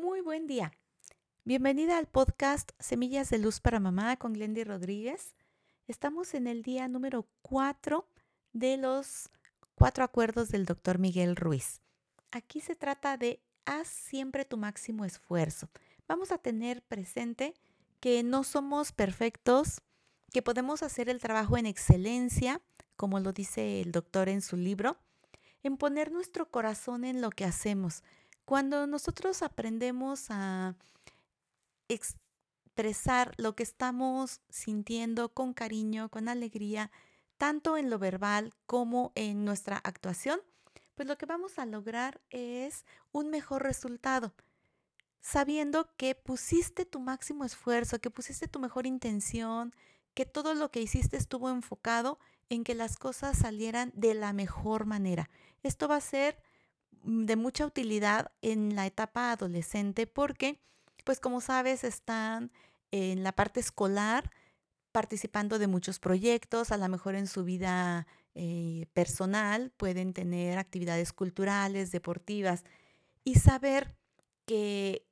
Muy buen día. Bienvenida al podcast Semillas de Luz para Mamá con Glendy Rodríguez. Estamos en el día número 4 de los cuatro acuerdos del doctor Miguel Ruiz. Aquí se trata de haz siempre tu máximo esfuerzo. Vamos a tener presente que no somos perfectos, que podemos hacer el trabajo en excelencia, como lo dice el doctor en su libro, en poner nuestro corazón en lo que hacemos. Cuando nosotros aprendemos a expresar lo que estamos sintiendo con cariño, con alegría, tanto en lo verbal como en nuestra actuación, pues lo que vamos a lograr es un mejor resultado, sabiendo que pusiste tu máximo esfuerzo, que pusiste tu mejor intención, que todo lo que hiciste estuvo enfocado en que las cosas salieran de la mejor manera. Esto va a ser de mucha utilidad en la etapa adolescente porque, pues como sabes, están en la parte escolar participando de muchos proyectos, a lo mejor en su vida eh, personal pueden tener actividades culturales, deportivas y saber que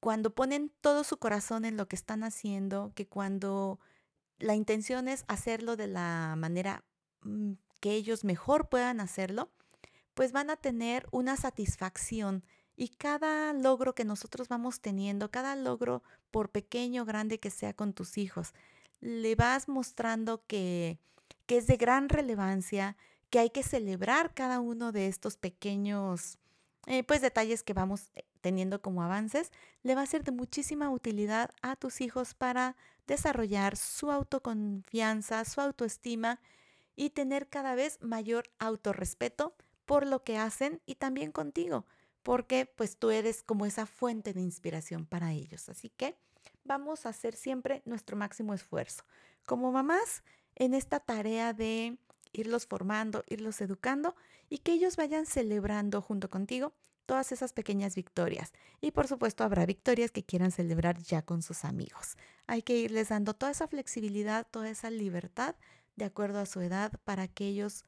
cuando ponen todo su corazón en lo que están haciendo, que cuando la intención es hacerlo de la manera mm, que ellos mejor puedan hacerlo, pues van a tener una satisfacción y cada logro que nosotros vamos teniendo, cada logro, por pequeño o grande que sea con tus hijos, le vas mostrando que, que es de gran relevancia, que hay que celebrar cada uno de estos pequeños eh, pues detalles que vamos eh, teniendo como avances, le va a ser de muchísima utilidad a tus hijos para desarrollar su autoconfianza, su autoestima y tener cada vez mayor autorrespeto por lo que hacen y también contigo, porque pues tú eres como esa fuente de inspiración para ellos. Así que vamos a hacer siempre nuestro máximo esfuerzo. Como mamás, en esta tarea de irlos formando, irlos educando y que ellos vayan celebrando junto contigo todas esas pequeñas victorias. Y por supuesto habrá victorias que quieran celebrar ya con sus amigos. Hay que irles dando toda esa flexibilidad, toda esa libertad de acuerdo a su edad para que ellos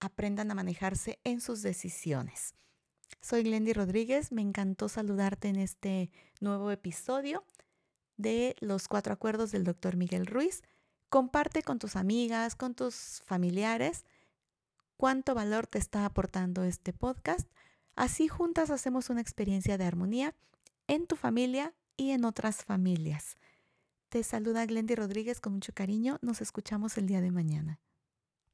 aprendan a manejarse en sus decisiones. Soy Glendy Rodríguez, me encantó saludarte en este nuevo episodio de los cuatro acuerdos del doctor Miguel Ruiz. Comparte con tus amigas, con tus familiares, cuánto valor te está aportando este podcast. Así juntas hacemos una experiencia de armonía en tu familia y en otras familias. Te saluda Glendy Rodríguez con mucho cariño. Nos escuchamos el día de mañana.